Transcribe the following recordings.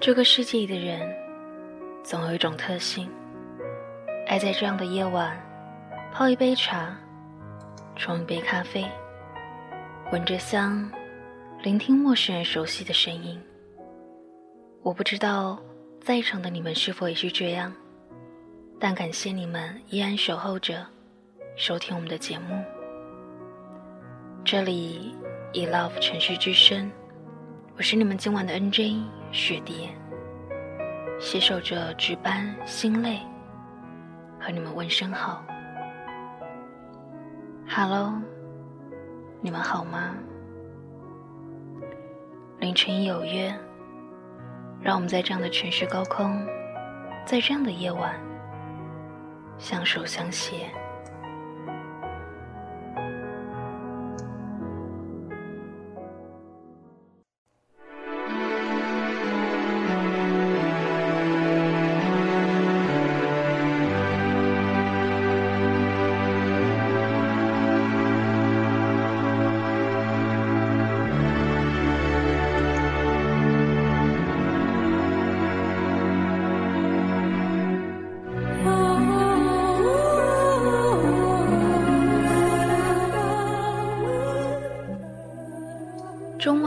这个世界里的人，总有一种特性，爱在这样的夜晚，泡一杯茶，冲一杯咖啡，闻着香，聆听陌生人熟悉的声音。我不知道在场的你们是否也是这样，但感谢你们依然守候着，收听我们的节目。这里以 Love 城市之声，我是你们今晚的 NJ 雪蝶，携手着值班心累，和你们问声好。Hello，你们好吗？凌晨有约，让我们在这样的城市高空，在这样的夜晚，相守相携。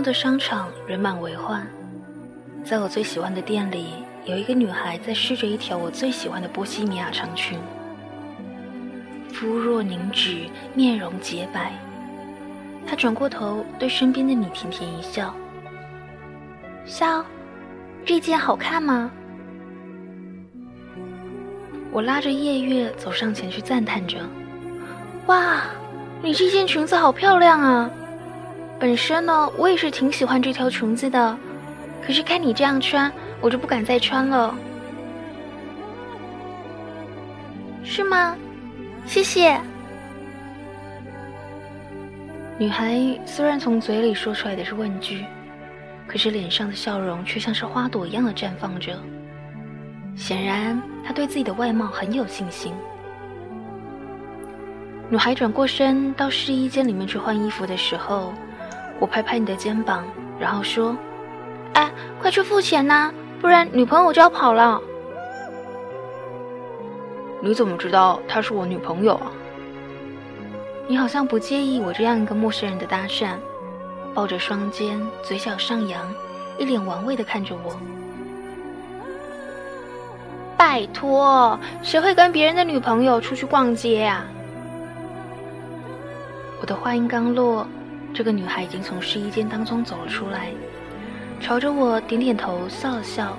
的商场人满为患，在我最喜欢的店里，有一个女孩在试着一条我最喜欢的波西米亚长裙，肤若凝脂，面容洁白。她转过头对身边的你甜甜一笑：“笑，这件好看吗？”我拉着夜月走上前去赞叹着：“哇，你这件裙子好漂亮啊！”本身呢，我也是挺喜欢这条裙子的，可是看你这样穿，我就不敢再穿了。是吗？谢谢。女孩虽然从嘴里说出来的是问句，可是脸上的笑容却像是花朵一样的绽放着。显然，她对自己的外貌很有信心。女孩转过身到试衣间里面去换衣服的时候。我拍拍你的肩膀，然后说：“哎，快去付钱呐，不然女朋友就要跑了。”你怎么知道她是我女朋友啊？你好像不介意我这样一个陌生人的搭讪，抱着双肩，嘴角上扬，一脸玩味的看着我。拜托，谁会跟别人的女朋友出去逛街呀？我的话音刚落。这个女孩已经从试衣间当中走了出来，朝着我点点头，笑了笑，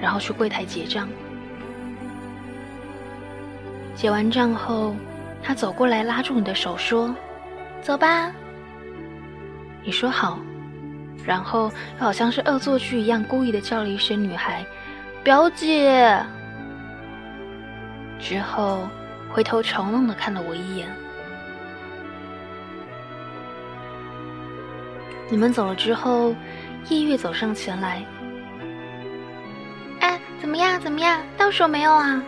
然后去柜台结账。结完账后，她走过来拉住你的手说：“走吧。”你说好，然后又好像是恶作剧一样，故意的叫了一声“女孩，表姐”，之后回头嘲弄的看了我一眼。你们走了之后，夜月走上前来。哎，怎么样？怎么样？到手没有啊？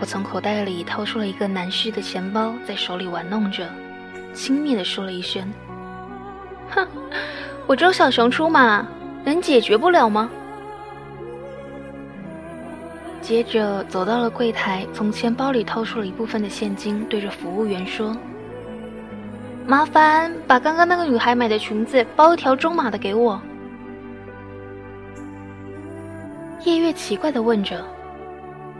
我从口袋里掏出了一个男士的钱包，在手里玩弄着，轻蔑的说了一声：“哼，我周小熊出马，能解决不了吗？”接着走到了柜台，从钱包里掏出了一部分的现金，对着服务员说。麻烦把刚刚那个女孩买的裙子包一条中码的给我。夜月奇怪的问着：“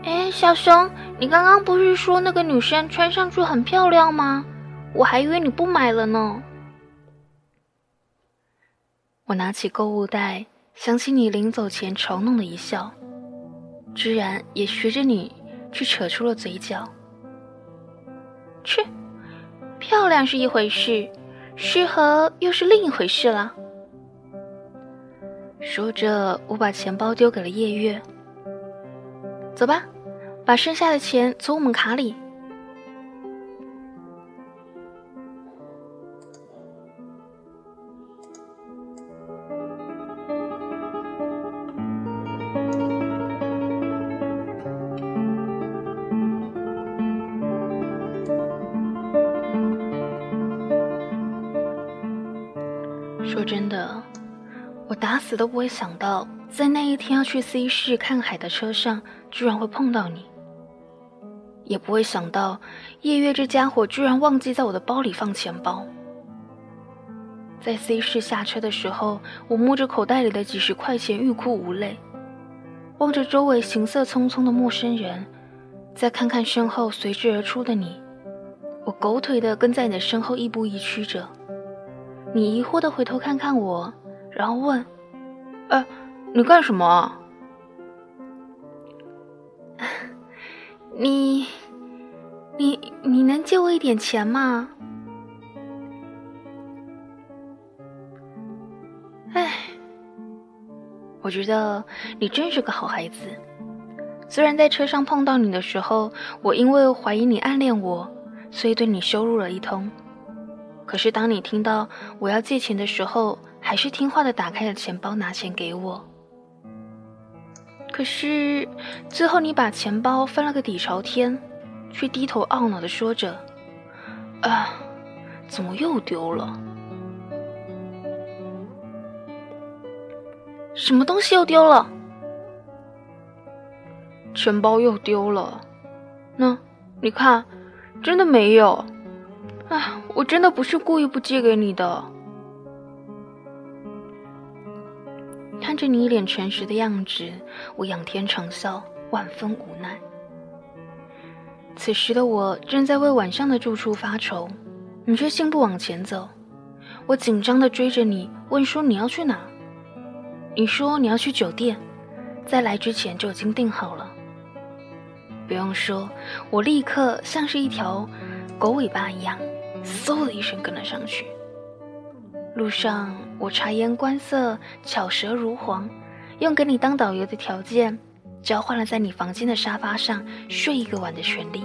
哎，小熊，你刚刚不是说那个女生穿上去很漂亮吗？我还以为你不买了呢。”我拿起购物袋，想起你临走前嘲弄的一笑，居然也学着你去扯出了嘴角。去。漂亮是一回事，适合又是另一回事了。说着，我把钱包丢给了夜月。走吧，把剩下的钱存我们卡里。死都不会想到，在那一天要去 C 市看海的车上，居然会碰到你。也不会想到，夜月这家伙居然忘记在我的包里放钱包。在 C 市下车的时候，我摸着口袋里的几十块钱，欲哭无泪，望着周围行色匆匆的陌生人，再看看身后随之而出的你，我狗腿的跟在你的身后亦步亦趋着。你疑惑的回头看看我。然后问：“呃，你干什么？你、你、你能借我一点钱吗？”哎，我觉得你真是个好孩子。虽然在车上碰到你的时候，我因为怀疑你暗恋我，所以对你羞辱了一通。可是当你听到我要借钱的时候，还是听话的打开了钱包拿钱给我。可是最后你把钱包翻了个底朝天，却低头懊恼的说着：“啊，怎么又丢了？什么东西又丢了？钱包又丢了。那你看，真的没有。啊，我真的不是故意不借给你的。”看着你一脸诚实的样子，我仰天长啸，万分无奈。此时的我正在为晚上的住处发愁，你却信步往前走。我紧张的追着你，问说你要去哪？你说你要去酒店，在来之前就已经订好了。不用说，我立刻像是一条狗尾巴一样，嗖的一声跟了上去。路上，我察言观色，巧舌如簧，用给你当导游的条件，交换了在你房间的沙发上睡一个晚的权利。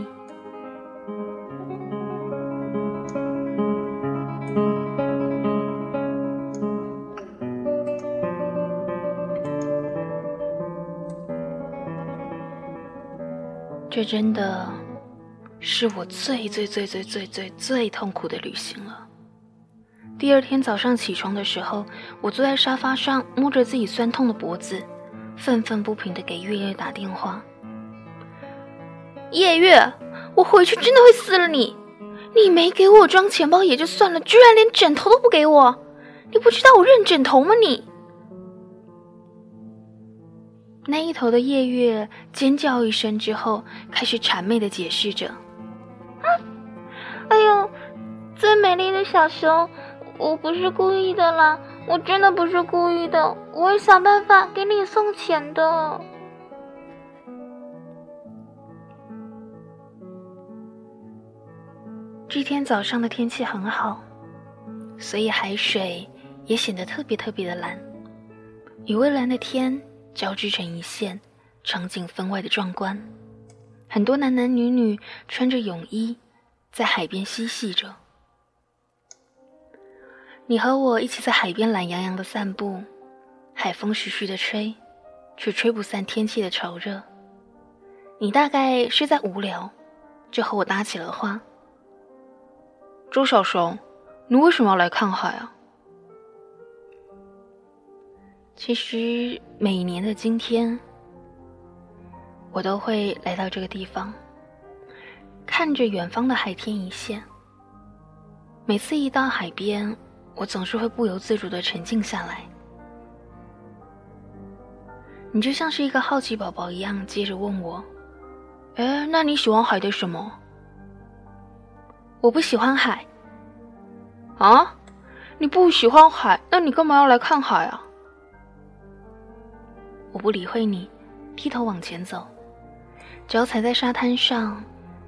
这真的是我最最最最最最最痛苦的旅行了。第二天早上起床的时候，我坐在沙发上，摸着自己酸痛的脖子，愤愤不平地给月月打电话。夜月，我回去真的会撕了你！你没给我装钱包也就算了，居然连枕头都不给我！你不知道我认枕头吗？你！那一头的夜月尖叫一声之后，开始谄媚的解释着：“啊，哎呦，最美丽的小熊！”我不是故意的啦，我真的不是故意的，我会想办法给你送钱的。这天早上的天气很好，所以海水也显得特别特别的蓝，与蔚蓝的天交织成一线，场景分外的壮观。很多男男女女穿着泳衣，在海边嬉戏着。你和我一起在海边懒洋洋的散步，海风徐徐的吹，却吹不散天气的潮热。你大概是在无聊，就和我搭起了话。周小熊，你为什么要来看海啊？其实每年的今天，我都会来到这个地方，看着远方的海天一线。每次一到海边。我总是会不由自主的沉静下来，你就像是一个好奇宝宝一样，接着问我：“哎，那你喜欢海的什么？”我不喜欢海。啊？你不喜欢海，那你干嘛要来看海啊？我不理会你，低头往前走，脚踩在沙滩上，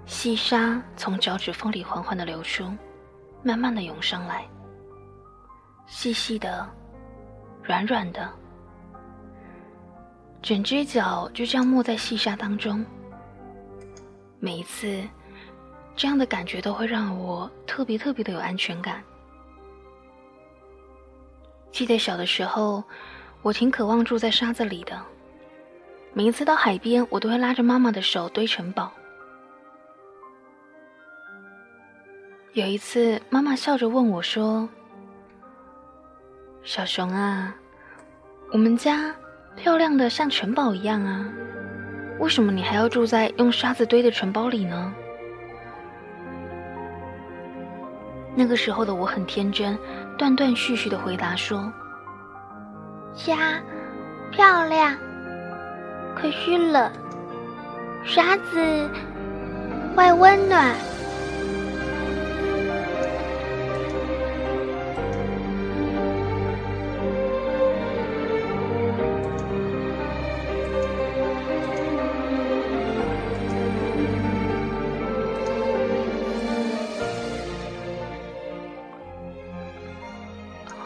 细沙从脚趾缝里缓缓的流出，慢慢的涌上来。细细的，软软的，整只脚就这样没在细沙当中。每一次，这样的感觉都会让我特别特别的有安全感。记得小的时候，我挺渴望住在沙子里的。每一次到海边，我都会拉着妈妈的手堆城堡。有一次，妈妈笑着问我说。小熊啊，我们家漂亮的像城堡一样啊，为什么你还要住在用沙子堆的城堡里呢？那个时候的我很天真，断断续续的回答说：“家漂亮，可是冷，沙子会温暖。”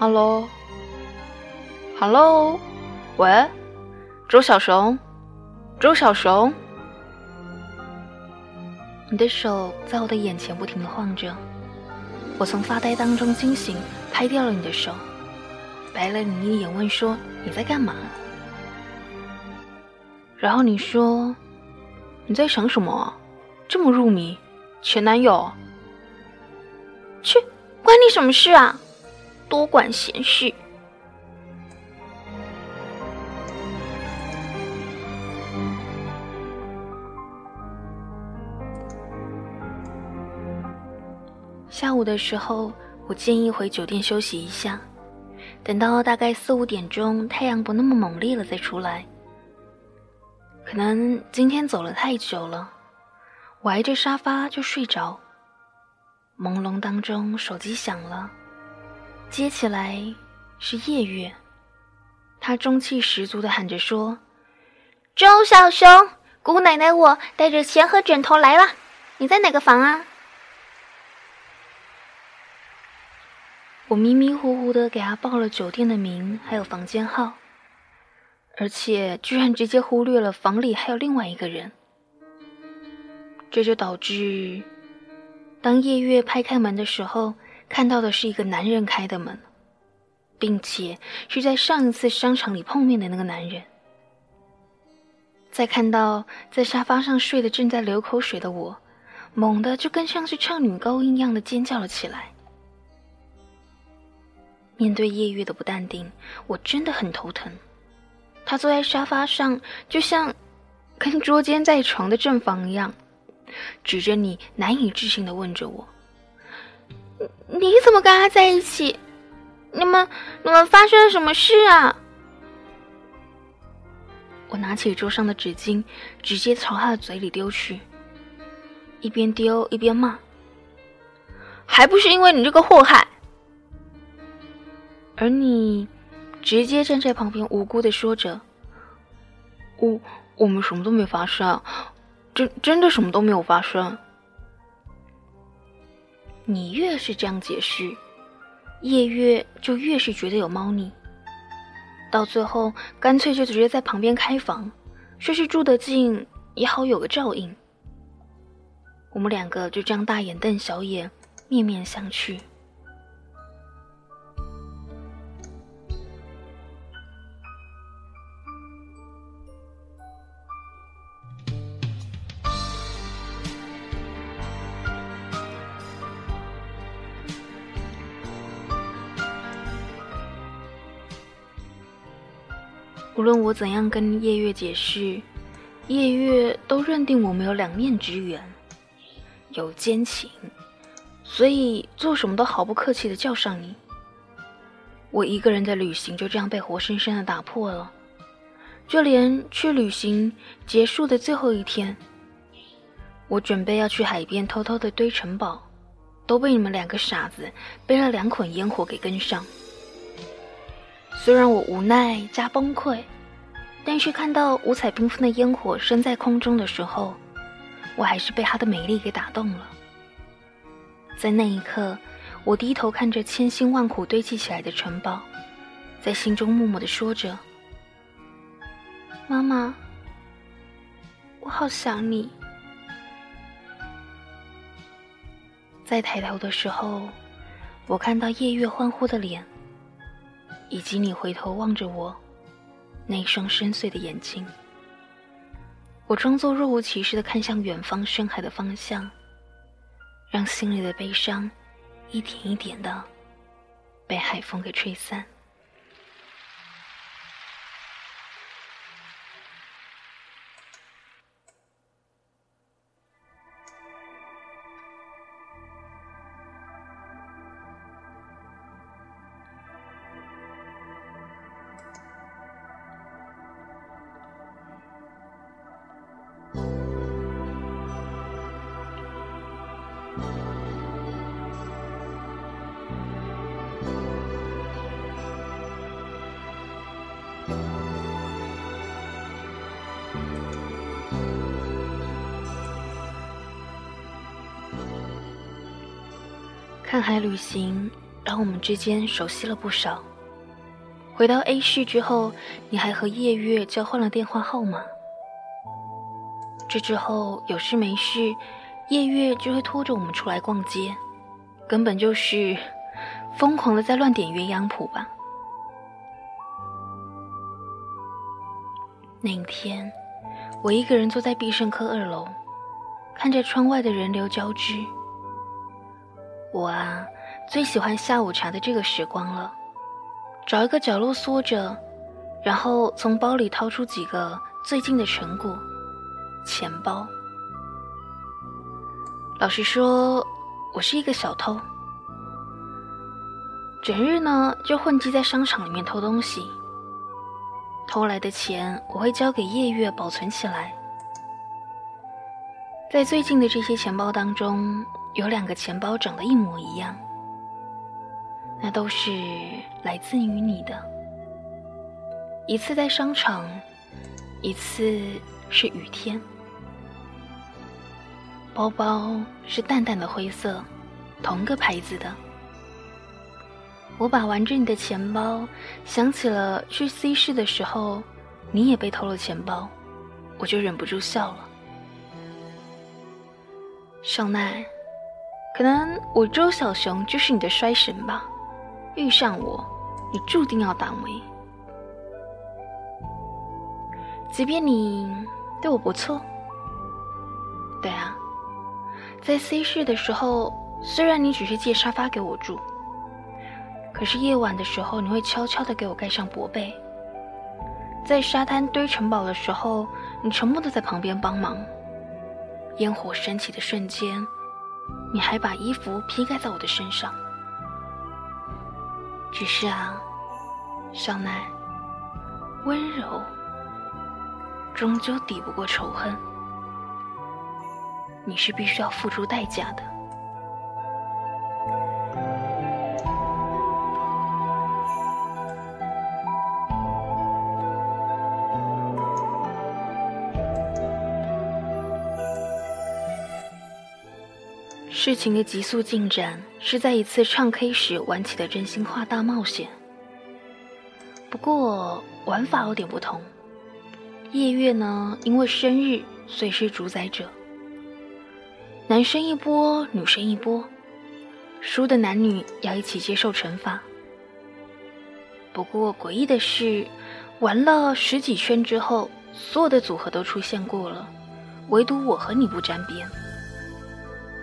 Hello，Hello，喂，周小熊，周小熊，你的手在我的眼前不停的晃着，我从发呆当中惊醒，拍掉了你的手，白了你一眼，问说你在干嘛？然后你说你在想什么？这么入迷，前男友？去，关你什么事啊？多管闲事。下午的时候，我建议回酒店休息一下，等到大概四五点钟，太阳不那么猛烈了再出来。可能今天走了太久了，我挨着沙发就睡着。朦胧当中，手机响了。接起来是夜月，他中气十足的喊着说：“周小熊，姑奶奶我带着钱和枕头来了，你在哪个房啊？”我迷迷糊糊的给他报了酒店的名，还有房间号，而且居然直接忽略了房里还有另外一个人，这就导致当夜月拍开门的时候。看到的是一个男人开的门，并且是在上一次商场里碰面的那个男人。再看到在沙发上睡的正在流口水的我，猛地就跟像是唱女高音一样的尖叫了起来。面对夜月的不淡定，我真的很头疼。他坐在沙发上，就像跟捉奸在床的正房一样，指着你难以置信的问着我。你怎么跟他在一起？你们你们发生了什么事啊？我拿起桌上的纸巾，直接朝他的嘴里丢去，一边丢一边骂：“还不是因为你这个祸害！”而你直接站在旁边，无辜的说着：“我我们什么都没发生，真真的什么都没有发生。”你越是这样解释，夜月就越是觉得有猫腻。到最后，干脆就直接在旁边开房，说是住得近也好有个照应。我们两个就这样大眼瞪小眼，面面相觑。无论我怎样跟夜月解释，夜月都认定我们有两面之缘，有奸情，所以做什么都毫不客气的叫上你。我一个人的旅行就这样被活生生的打破了，就连去旅行结束的最后一天，我准备要去海边偷偷的堆城堡，都被你们两个傻子背了两捆烟火给跟上。虽然我无奈加崩溃，但是看到五彩缤纷的烟火升在空中的时候，我还是被它的美丽给打动了。在那一刻，我低头看着千辛万苦堆砌起来的城堡，在心中默默的说着：“妈妈，我好想你。”再抬头的时候，我看到夜月欢呼的脸。以及你回头望着我，那双深邃的眼睛，我装作若无其事的看向远方深海的方向，让心里的悲伤一点一点的被海风给吹散。看海旅行让我们之间熟悉了不少。回到 A 市之后，你还和夜月交换了电话号码。这之后有事没事，夜月就会拖着我们出来逛街，根本就是疯狂的在乱点鸳鸯谱吧。那一天，我一个人坐在必胜客二楼，看着窗外的人流交织。我啊，最喜欢下午茶的这个时光了。找一个角落缩着，然后从包里掏出几个最近的成果——钱包。老实说，我是一个小偷，整日呢就混迹在商场里面偷东西。偷来的钱我会交给夜月保存起来。在最近的这些钱包当中，有两个钱包长得一模一样。那都是来自于你的。一次在商场，一次是雨天。包包是淡淡的灰色，同个牌子的。我把玩着你的钱包，想起了去 C 市的时候，你也被偷了钱包，我就忍不住笑了。少奈，可能我周小熊就是你的衰神吧。遇上我，你注定要倒霉。即便你对我不错，对啊，在 C 市的时候，虽然你只是借沙发给我住，可是夜晚的时候，你会悄悄的给我盖上薄被。在沙滩堆城堡的时候，你沉默的在旁边帮忙。烟火升起的瞬间，你还把衣服披盖在我的身上。只是啊，少奈，温柔终究抵不过仇恨，你是必须要付出代价的。事情的急速进展是在一次唱 K 时玩起的真心话大冒险。不过玩法有点不同。夜月呢，因为生日，所以是主宰者。男生一波，女生一波，输的男女要一起接受惩罚。不过诡异的是，玩了十几圈之后，所有的组合都出现过了，唯独我和你不沾边。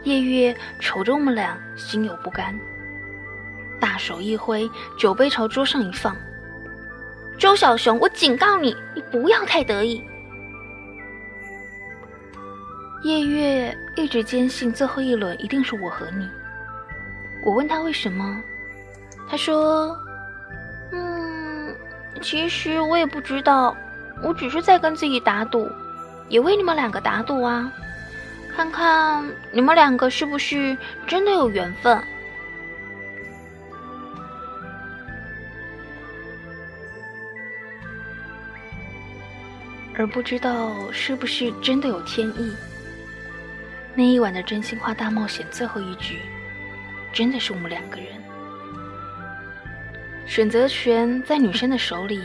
夜月瞅着我们俩，心有不甘，大手一挥，酒杯朝桌上一放。周小熊，我警告你，你不要太得意。夜月一直坚信最后一轮一定是我和你。我问他为什么，他说：“嗯，其实我也不知道，我只是在跟自己打赌，也为你们两个打赌啊。”看看你们两个是不是真的有缘分，而不知道是不是真的有天意。那一晚的真心话大冒险最后一局，真的是我们两个人，选择权在女生的手里，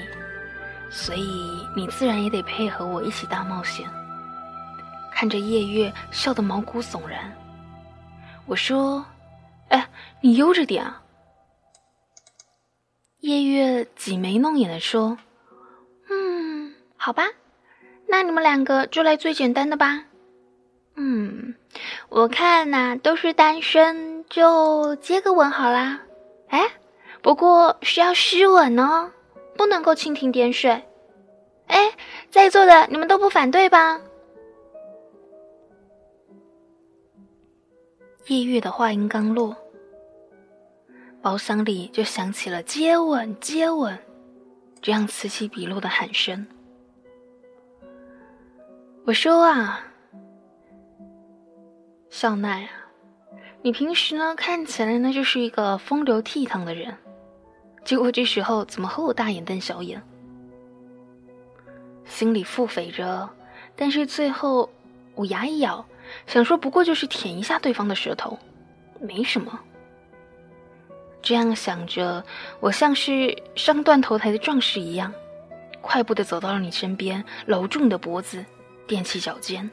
所以你自然也得配合我一起大冒险。看着夜月笑得毛骨悚然，我说：“哎，你悠着点啊。”夜月挤眉弄眼的说：“嗯，好吧，那你们两个就来最简单的吧。嗯，我看呐都是单身，就接个吻好啦。哎，不过是要湿吻哦，不能够蜻蜓点水。哎，在座的你们都不反对吧？”夜月的话音刚落，包厢里就响起了“接吻，接吻”这样此起彼落的喊声。我说啊，小奈啊，你平时呢看起来呢就是一个风流倜傥的人，结果这时候怎么和我大眼瞪小眼？心里腹诽着，但是最后我牙一咬。想说，不过就是舔一下对方的舌头，没什么。这样想着，我像是上断头台的壮士一样，快步的走到了你身边，搂住你的脖子，踮起脚尖。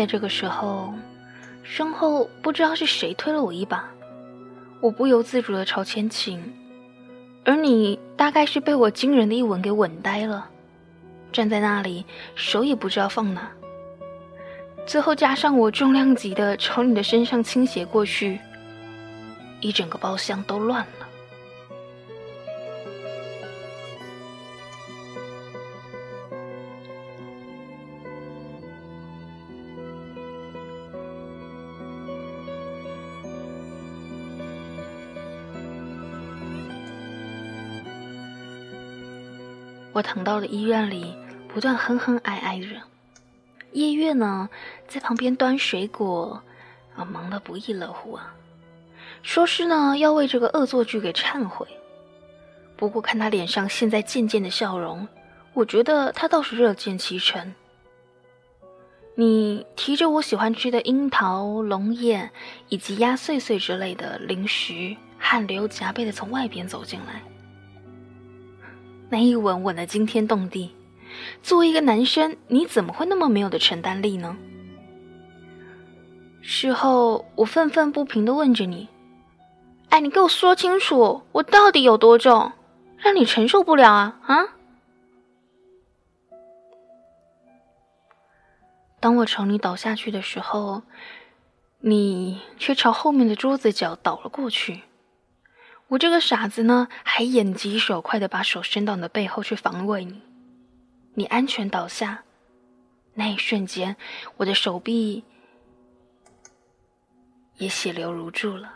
在这个时候，身后不知道是谁推了我一把。我不由自主的朝前倾，而你大概是被我惊人的一吻给吻呆了，站在那里，手也不知道放哪。最后加上我重量级的朝你的身上倾斜过去，一整个包厢都乱了。我躺到了医院里，不断哼哼哀哀着。夜月呢，在旁边端水果，啊，忙得不亦乐乎啊。说是呢，要为这个恶作剧给忏悔。不过看他脸上现在渐渐的笑容，我觉得他倒是乐见其成。你提着我喜欢吃的樱桃、龙眼以及鸭碎碎之类的零食，汗流浃背的从外边走进来。那一吻吻的惊天动地，作为一个男生，你怎么会那么没有的承担力呢？事后我愤愤不平的问着你：“哎，你给我说清楚，我到底有多重，让你承受不了啊？”啊！当我朝你倒下去的时候，你却朝后面的桌子角倒了过去。我这个傻子呢，还眼疾手快的把手伸到你的背后去防卫你。你安全倒下，那一瞬间，我的手臂也血流如注了。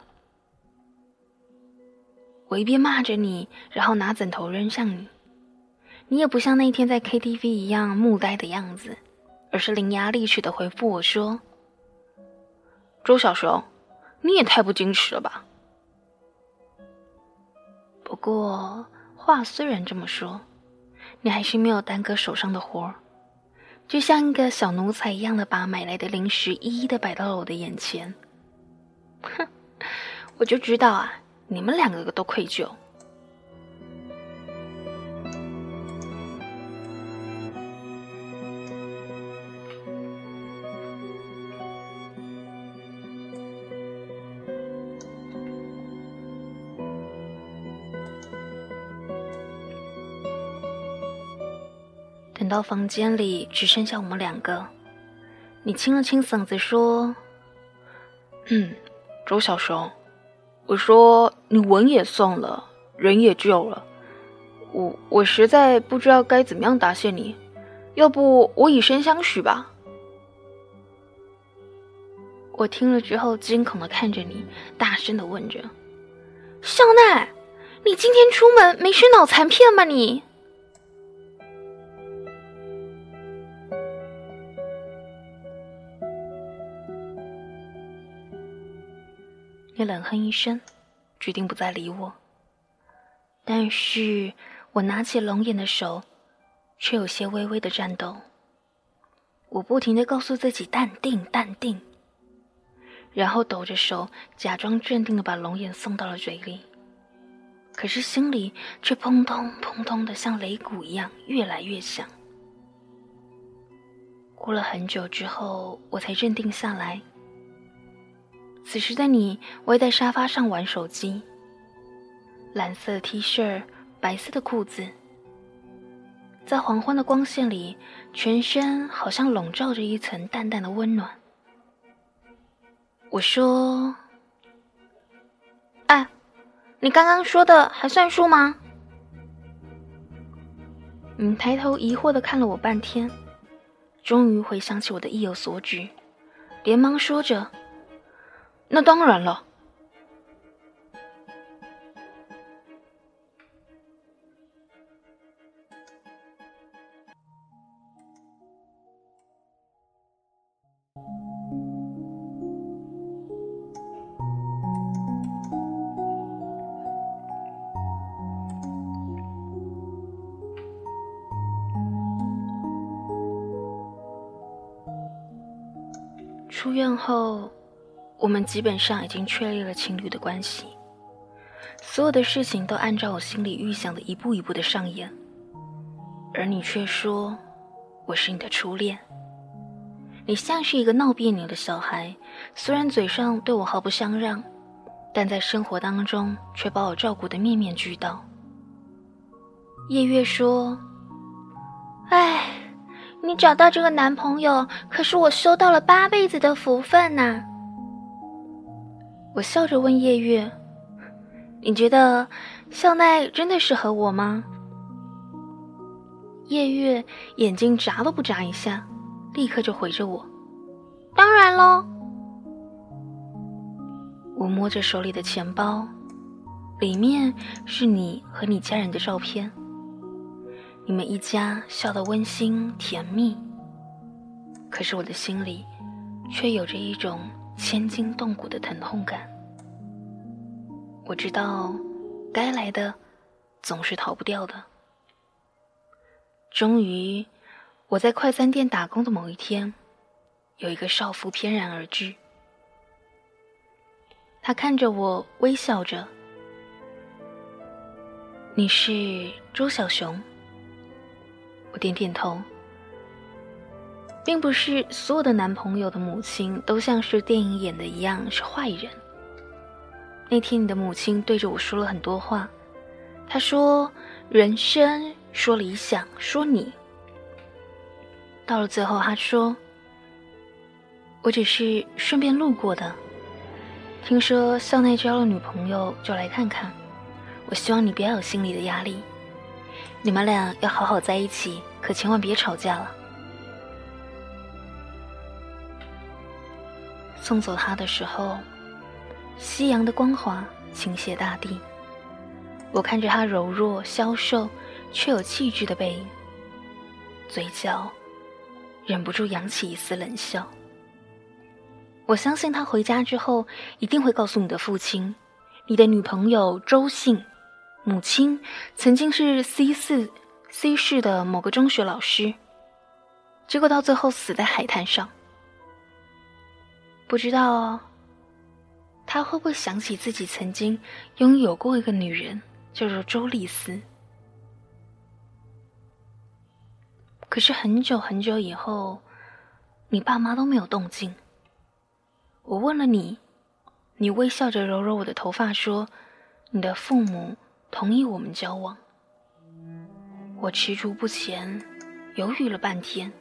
我一边骂着你，然后拿枕头扔向你。你也不像那天在 KTV 一样木呆的样子，而是伶牙俐齿的回复我说：“周小熊，你也太不矜持了吧。”不过话虽然这么说，你还是没有耽搁手上的活儿，就像一个小奴才一样的把买来的零食一一的摆到了我的眼前。哼，我就知道啊，你们两个都愧疚。到房间里只剩下我们两个，你清了清嗓子说：“嗯，周小熊，我说你吻也送了，人也救了，我我实在不知道该怎么样答谢你，要不我以身相许吧。”我听了之后惊恐的看着你，大声的问着：“肖奈，你今天出门没吃脑残片吗？你？”你冷哼一声，决定不再理我。但是我拿起龙眼的手，却有些微微的颤抖。我不停的告诉自己淡定，淡定，然后抖着手，假装镇定的把龙眼送到了嘴里。可是心里却砰通砰通的像擂鼓一样，越来越响。过了很久之后，我才镇定下来。此时的你歪在沙发上玩手机，蓝色的 T 恤，白色的裤子，在黄昏的光线里，全身好像笼罩着一层淡淡的温暖。我说：“哎，你刚刚说的还算数吗？”你抬头疑惑的看了我半天，终于回想起我的意有所指，连忙说着。那当然了。出院后我们基本上已经确立了情侣的关系，所有的事情都按照我心里预想的一步一步的上演，而你却说我是你的初恋。你像是一个闹别扭的小孩，虽然嘴上对我毫不相让，但在生活当中却把我照顾得面面俱到。夜月说：“哎，你找到这个男朋友，可是我收到了八辈子的福分呐。”我笑着问夜月：“你觉得孝奈真的适合我吗？”夜月眼睛眨都不眨一下。立刻就回着我，当然喽。我摸着手里的钱包，里面是你和你家人的照片，你们一家笑得温馨甜蜜。可是我的心里，却有着一种千筋动骨的疼痛感。我知道，该来的总是逃不掉的。终于。我在快餐店打工的某一天，有一个少妇翩然而至。她看着我，微笑着：“你是周小熊。”我点点头。并不是所有的男朋友的母亲都像是电影演的一样是坏人。那天你的母亲对着我说了很多话，她说：“人生，说理想，说你。”到了最后，他说：“我只是顺便路过的，听说校内交了女朋友，就来看看。我希望你不要有心理的压力，你们俩要好好在一起，可千万别吵架了。”送走他的时候，夕阳的光华倾泻大地。我看着他柔弱消瘦却有气质的背影，嘴角。忍不住扬起一丝冷笑。我相信他回家之后一定会告诉你的父亲，你的女朋友周信，母亲曾经是 C 四 C 市的某个中学老师，结果到最后死在海滩上。不知道哦他会不会想起自己曾经拥有过一个女人，叫做周丽丝。可是很久很久以后，你爸妈都没有动静。我问了你，你微笑着揉揉我的头发，说：“你的父母同意我们交往。”我踟蹰不前，犹豫了半天，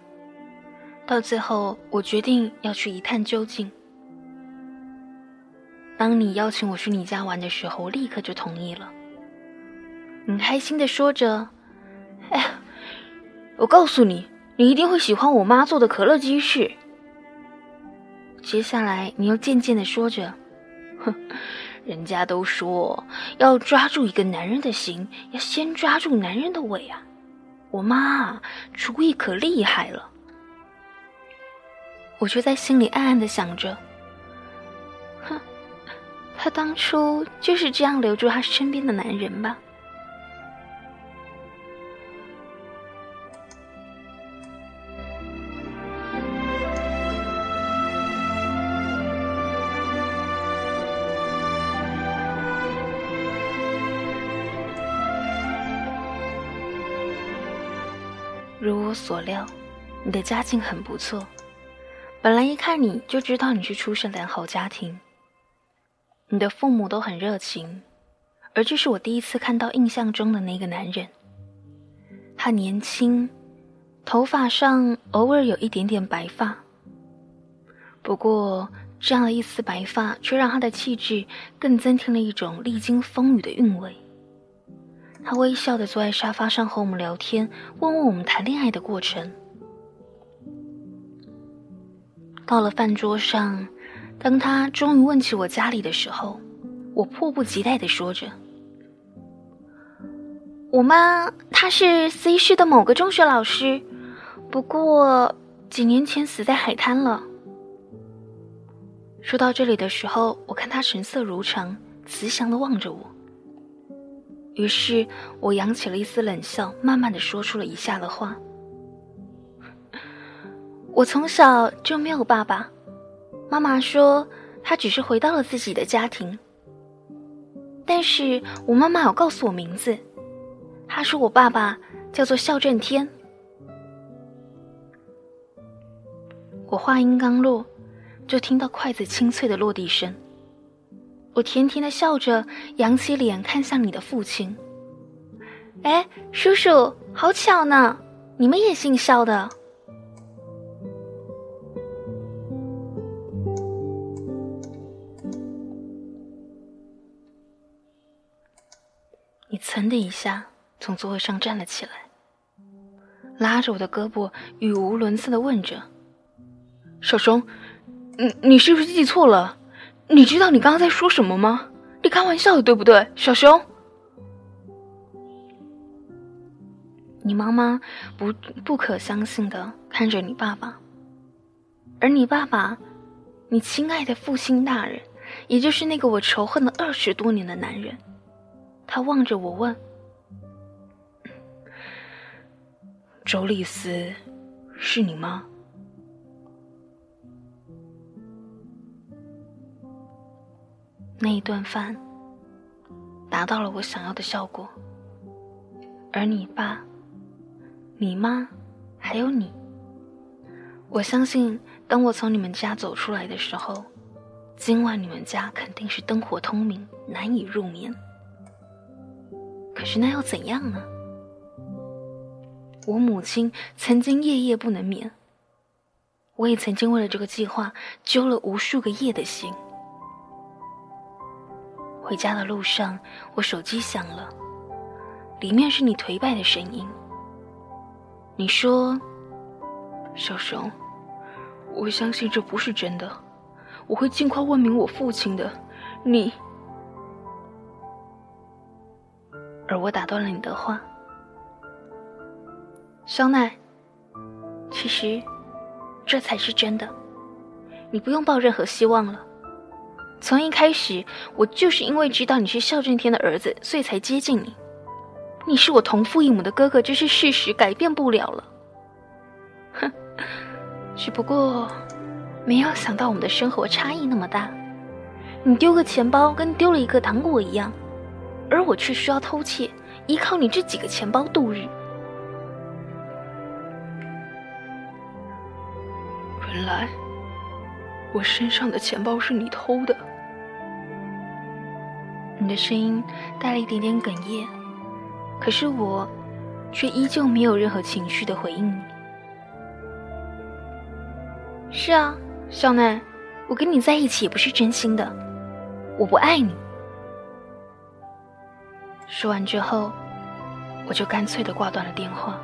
到最后我决定要去一探究竟。当你邀请我去你家玩的时候，我立刻就同意了。你开心的说着：“哎呀。”我告诉你，你一定会喜欢我妈做的可乐鸡翅。接下来，你又渐渐的说着：“哼，人家都说要抓住一个男人的心，要先抓住男人的胃啊！我妈厨艺可厉害了。”我却在心里暗暗的想着：“哼，她当初就是这样留住她身边的男人吧。”如我所料，你的家境很不错。本来一看你就知道你是出身良好家庭。你的父母都很热情，而这是我第一次看到印象中的那个男人。他年轻，头发上偶尔有一点点白发。不过这样的一丝白发，却让他的气质更增添了一种历经风雨的韵味。他微笑的坐在沙发上和我们聊天，问问我们谈恋爱的过程。到了饭桌上，当他终于问起我家里的时候，我迫不及待的说着：“我妈她是 C 市的某个中学老师，不过几年前死在海滩了。”说到这里的时候，我看他神色如常，慈祥的望着我。于是我扬起了一丝冷笑，慢慢的说出了以下的话：“ 我从小就没有爸爸，妈妈说她只是回到了自己的家庭，但是我妈妈有告诉我名字，她说我爸爸叫做孝正天。我话音刚落，就听到筷子清脆的落地声。我甜甜的笑着，扬起脸看向你的父亲。哎，叔叔，好巧呢，你们也姓肖的。噌的一下从座位上站了起来，拉着我的胳膊，语无伦次的问着。小熊，你你是不是记错了？你知道你刚刚在说什么吗？你开玩笑的对不对，小熊？你妈妈不不可相信的看着你爸爸，而你爸爸，你亲爱的父亲大人，也就是那个我仇恨了二十多年的男人，他望着我问：“周丽丝，是你吗？”那一顿饭达到了我想要的效果，而你爸、你妈还有你，我相信，当我从你们家走出来的时候，今晚你们家肯定是灯火通明，难以入眠。可是那又怎样呢？我母亲曾经夜夜不能眠，我也曾经为了这个计划揪了无数个夜的心。回家的路上，我手机响了，里面是你颓败的声音。你说：“小熊，我相信这不是真的，我会尽快问明我父亲的。”你，而我打断了你的话，肖奈，其实这才是真的，你不用抱任何希望了。从一开始，我就是因为知道你是肖正天的儿子，所以才接近你。你是我同父异母的哥哥，这是事实，改变不了了。哼，只不过没有想到我们的生活差异那么大。你丢个钱包跟丢了一个糖果一样，而我却需要偷窃，依靠你这几个钱包度日。原来我身上的钱包是你偷的。你的声音带了一点点哽咽，可是我却依旧没有任何情绪的回应你。是啊，小奈，我跟你在一起也不是真心的，我不爱你。说完之后，我就干脆的挂断了电话。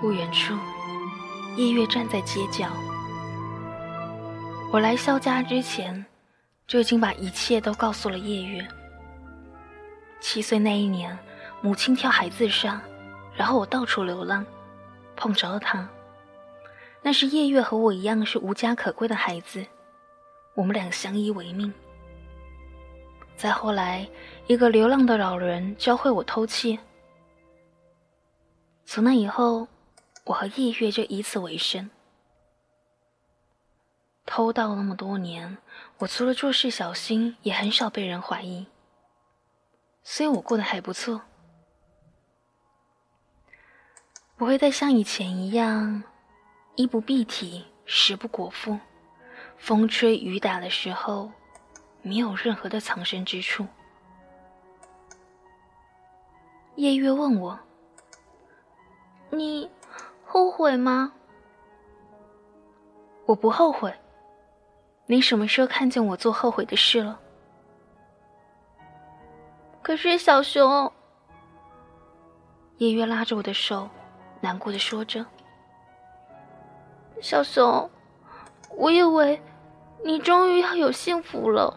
不远处，夜月站在街角。我来萧家之前，就已经把一切都告诉了夜月。七岁那一年，母亲跳海自杀，然后我到处流浪，碰着了他。那是夜月和我一样是无家可归的孩子，我们俩相依为命。再后来，一个流浪的老人教会我偷窃，从那以后。我和夜月就以此为生，偷盗那么多年，我除了做事小心，也很少被人怀疑，所以我过得还不错，不会再像以前一样衣不蔽体、食不果腹，风吹雨打的时候没有任何的藏身之处。夜月问我：“你？”后悔吗？我不后悔。你什么时候看见我做后悔的事了？可是小熊，夜月拉着我的手，难过的说着：“小熊，我以为你终于要有幸福了。”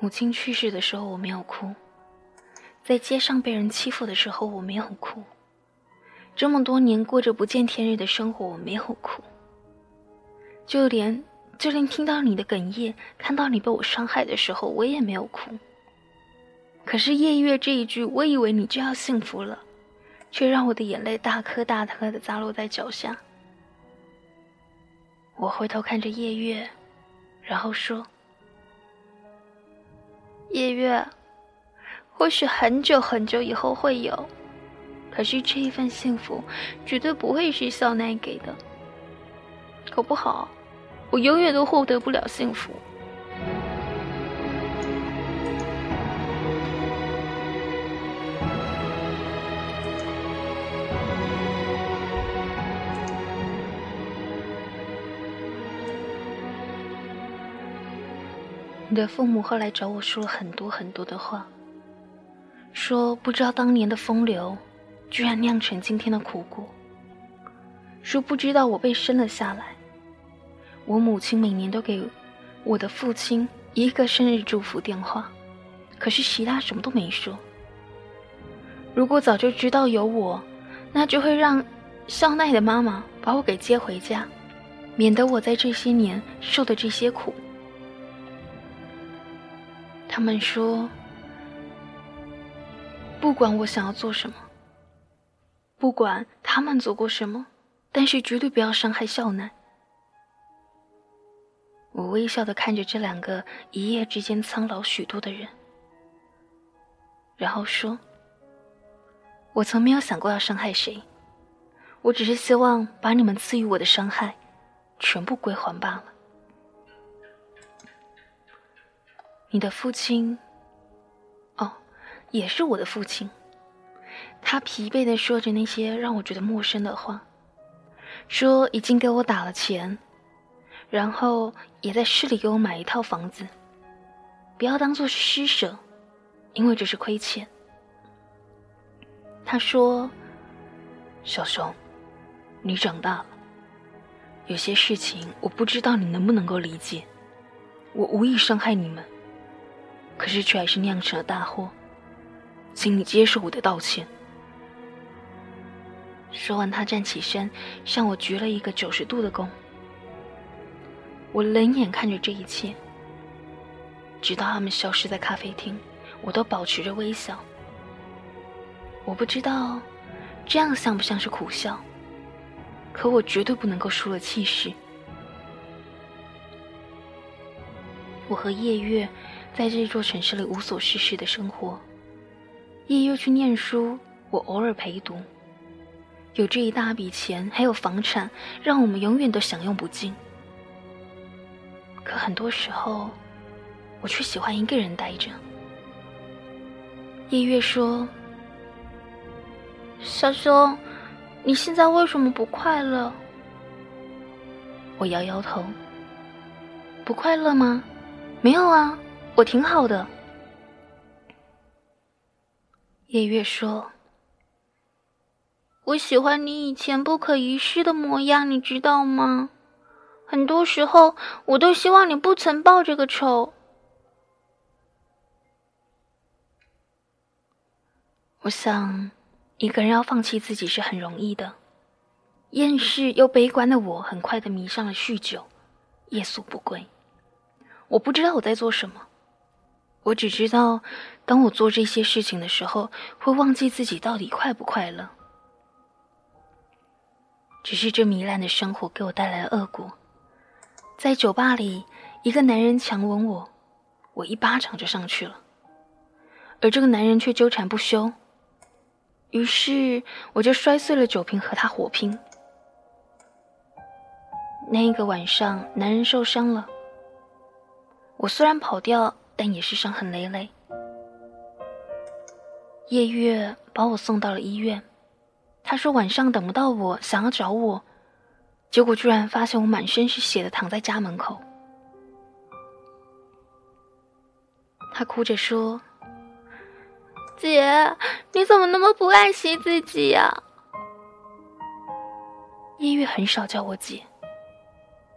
母亲去世的时候我没有哭，在街上被人欺负的时候我没有哭，这么多年过着不见天日的生活我没有哭，就连就连听到你的哽咽，看到你被我伤害的时候我也没有哭。可是夜月这一句“我以为你就要幸福了”，却让我的眼泪大颗大颗的砸落在脚下。我回头看着夜月，然后说。夜月，或许很久很久以后会有，可是这一份幸福绝对不会是肖奈给的。搞不好，我永远都获得不了幸福。你的父母后来找我说了很多很多的话，说不知道当年的风流，居然酿成今天的苦果。说不知道我被生了下来，我母亲每年都给我的父亲一个生日祝福电话，可是其他什么都没说。如果早就知道有我，那就会让孝奈的妈妈把我给接回家，免得我在这些年受的这些苦。他们说：“不管我想要做什么，不管他们做过什么，但是绝对不要伤害孝奈。”我微笑的看着这两个一夜之间苍老许多的人，然后说：“我从没有想过要伤害谁，我只是希望把你们赐予我的伤害全部归还罢了。”你的父亲，也是我的父亲。他疲惫的说着那些让我觉得陌生的话，说已经给我打了钱，然后也在市里给我买一套房子，不要当做是施舍，因为这是亏欠。他说：“小熊，你长大了，有些事情我不知道你能不能够理解，我无意伤害你们。”可是却还是酿成了大祸，请你接受我的道歉。说完，他站起身，向我鞠了一个九十度的躬。我冷眼看着这一切，直到他们消失在咖啡厅，我都保持着微笑。我不知道这样像不像是苦笑，可我绝对不能够输了气势。我和夜月。在这座城市里无所事事的生活，夜月去念书，我偶尔陪读。有这一大笔钱，还有房产，让我们永远都享用不尽。可很多时候，我却喜欢一个人待着。夜月说：“小熊，你现在为什么不快乐？”我摇摇头：“不快乐吗？没有啊。”我挺好的，夜月说：“我喜欢你以前不可一世的模样，你知道吗？很多时候，我都希望你不曾报这个仇。我想，一个人要放弃自己是很容易的。厌世又悲观的我，很快的迷上了酗酒，夜宿不归。我不知道我在做什么。”我只知道，当我做这些事情的时候，会忘记自己到底快不快乐。只是这糜烂的生活给我带来了恶果。在酒吧里，一个男人强吻我，我一巴掌就上去了，而这个男人却纠缠不休。于是我就摔碎了酒瓶和他火拼。那一个晚上，男人受伤了，我虽然跑掉。但也是伤痕累累。夜月把我送到了医院，他说晚上等不到我，想要找我，结果居然发现我满身是血的躺在家门口。他哭着说：“姐，你怎么那么不爱惜自己呀？”夜月很少叫我姐，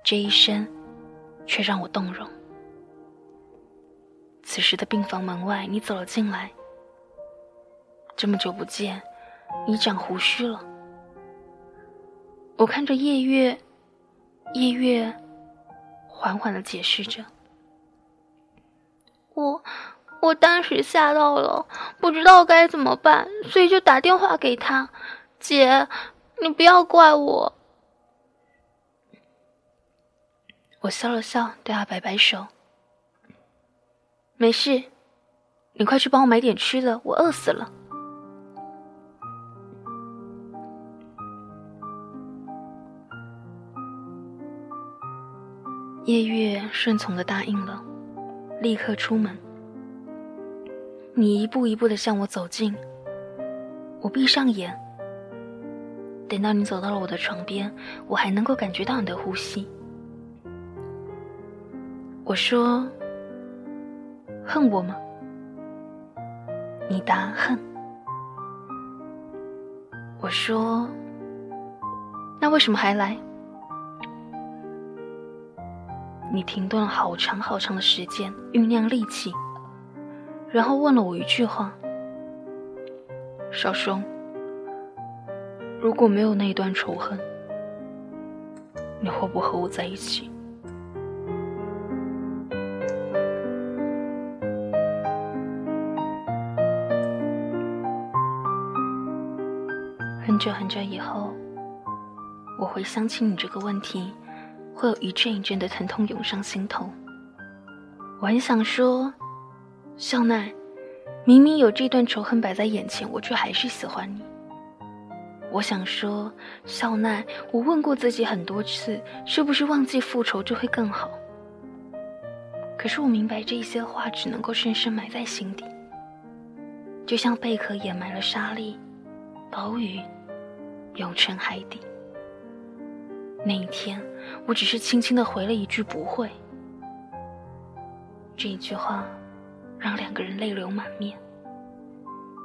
这一声却让我动容。此时的病房门外，你走了进来。这么久不见，你长胡须了。我看着夜月，夜月缓缓的解释着：“我，我当时吓到了，不知道该怎么办，所以就打电话给他。姐，你不要怪我。”我笑了笑，对他摆摆手：“没事，你快去帮我买点吃的，我饿死了。”夜月顺从的答应了，立刻出门。你一步一步的向我走近，我闭上眼，等到你走到了我的床边，我还能够感觉到你的呼吸。我说：“恨我吗？”你答：“恨。”我说：“那为什么还来？”你停顿了好长好长的时间，酝酿力气，然后问了我一句话：“少兄，如果没有那一段仇恨，你会不会和我在一起？”很久很久以后，我回想起你这个问题。会有一阵一阵的疼痛涌上心头。我很想说，笑奈，明明有这段仇恨摆在眼前，我却还是喜欢你。我想说，笑奈，我问过自己很多次，是不是忘记复仇就会更好？可是我明白，这些话只能够深深埋在心底，就像贝壳掩埋了沙粒，岛屿永沉海底。那一天，我只是轻轻的回了一句“不会”。这一句话，让两个人泪流满面。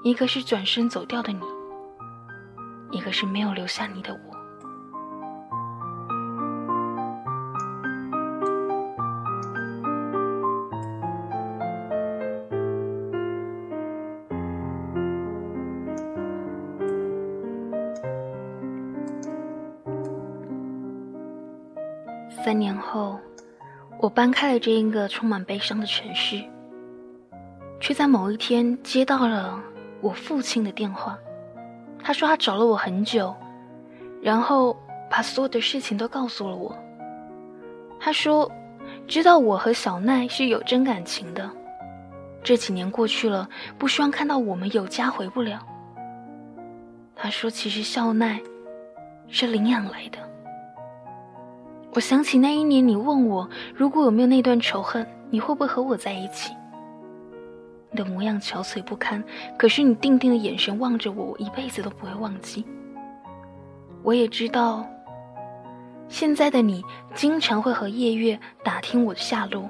一个是转身走掉的你，一个是没有留下你的我。我搬开了这一个充满悲伤的城市，却在某一天接到了我父亲的电话。他说他找了我很久，然后把所有的事情都告诉了我。他说，知道我和小奈是有真感情的，这几年过去了，不希望看到我们有家回不了。他说，其实孝奈是领养来的。我想起那一年，你问我如果有没有那段仇恨，你会不会和我在一起？你的模样憔悴不堪，可是你定定的眼神望着我，我一辈子都不会忘记。我也知道，现在的你经常会和夜月打听我的下落，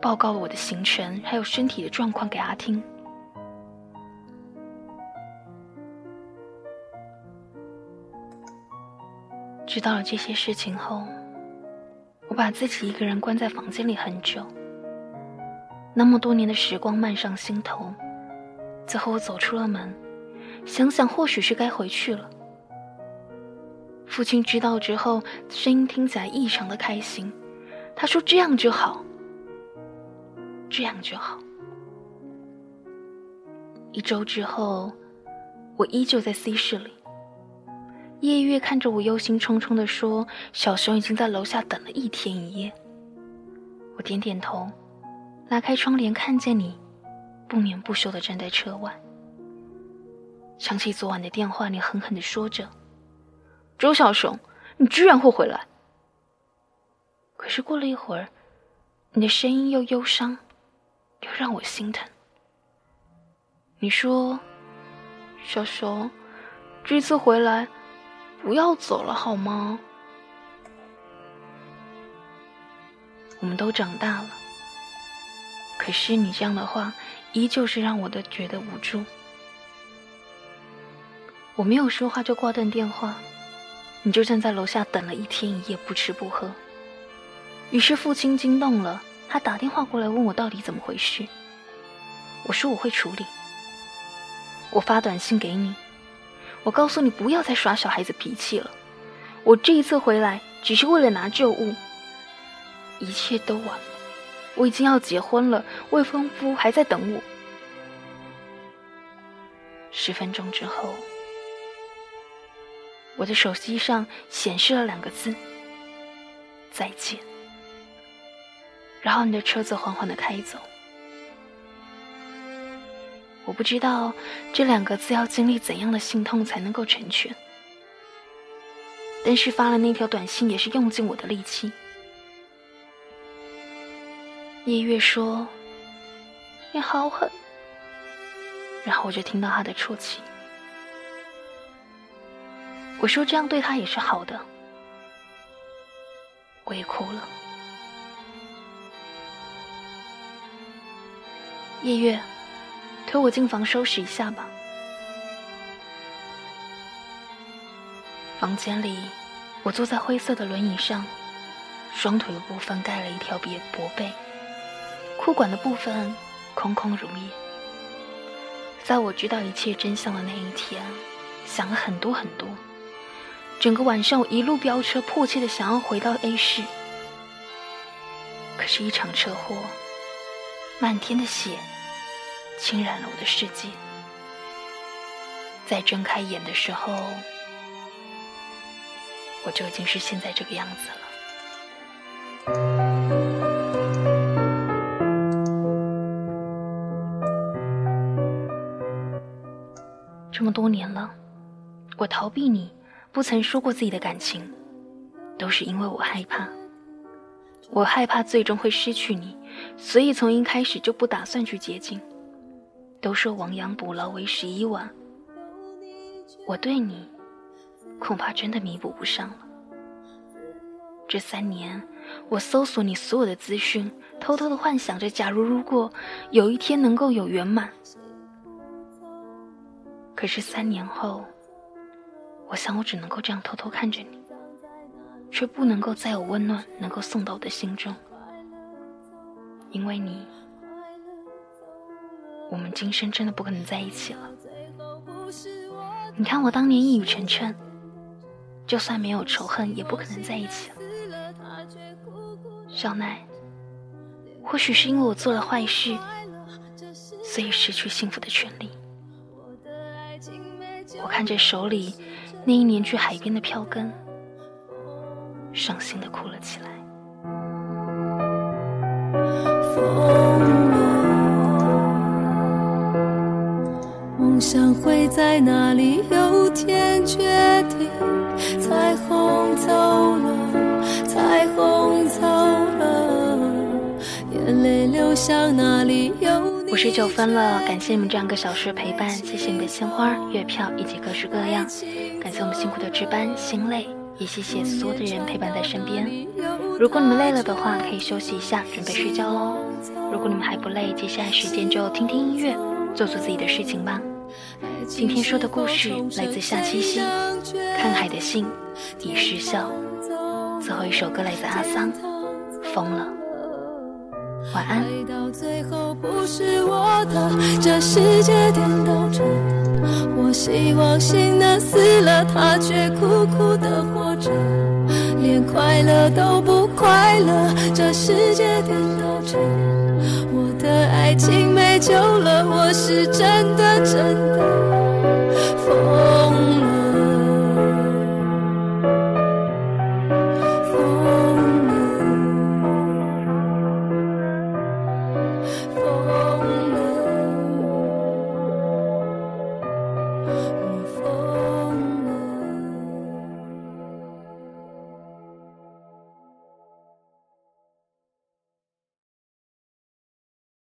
报告我的行程，还有身体的状况给阿听。知道了这些事情后。我把自己一个人关在房间里很久，那么多年的时光漫上心头。最后我走出了门，想想或许是该回去了。父亲知道之后，声音听起来异常的开心。他说：“这样就好，这样就好。”一周之后，我依旧在 C 室里。夜月看着我，忧心忡忡地说：“小熊已经在楼下等了一天一夜。”我点点头，拉开窗帘，看见你不眠不休地站在车外。想起昨晚的电话，你狠狠地说着：“周小熊，你居然会回来！”可是过了一会儿，你的声音又忧伤，又让我心疼。你说：“小熊，这次回来。”不要走了好吗？我们都长大了，可是你这样的话，依旧是让我的觉得无助。我没有说话就挂断电话，你就站在楼下等了一天一夜不吃不喝。于是父亲惊动了，他打电话过来问我到底怎么回事。我说我会处理。我发短信给你，我告诉你不要再耍小孩子脾气了。我这一次回来只是为了拿旧物。一切都晚了，我已经要结婚了，未婚夫还在等我。十分钟之后，我的手机上显示了两个字：再见。然后你的车子缓缓的开走。我不知道这两个字要经历怎样的心痛才能够成全，但是发了那条短信也是用尽我的力气。夜月说：“你好狠。”然后我就听到他的啜泣。我说：“这样对他也是好的。”我也哭了。夜月。推我进房收拾一下吧。房间里，我坐在灰色的轮椅上，双腿的部分盖了一条别薄被，裤管的部分空空如也。在我知道一切真相的那一天，想了很多很多。整个晚上，我一路飙车，迫切的想要回到 A 市，可是，一场车祸，漫天的血。侵染了我的世界，在睁开眼的时候，我就已经是现在这个样子了。这么多年了，我逃避你，不曾说过自己的感情，都是因为我害怕，我害怕最终会失去你，所以从一开始就不打算去接近。都说亡羊补牢为时已晚，我对你恐怕真的弥补不上了。这三年，我搜索你所有的资讯，偷偷的幻想着，假如如果有一天能够有圆满。可是三年后，我想我只能够这样偷偷看着你，却不能够再有温暖能够送到我的心中，因为你。我们今生真的不可能在一起了。你看我当年一语成谶，就算没有仇恨，也不可能在一起了。小奈，或许是因为我做了坏事，所以失去幸福的权利。我看着手里那一年去海边的票根，伤心的哭了起来。梦想会在哪里？有天决定。彩虹走了，彩虹走了，眼泪流向哪里？五十九分了，感谢你们这两个小时的陪伴，谢谢你的鲜花、月票以及各式各样，感谢我们辛苦的值班，心累，也谢谢所有的人陪伴在身边。如果你们累了的话，可以休息一下，准备睡觉喽。如果你们还不累，接下来时间就听听音乐，做做自己的事情吧。今天说的故事来自夏七夕，看海的信已失效。最后一首歌来自阿桑，疯了。晚安。爱到最后不是我的这世界颠倒着，我希望心的死了，他却苦苦的活着，连快乐都不快乐。这世界颠倒着，我的爱情没救了，我是真的真的。疯了。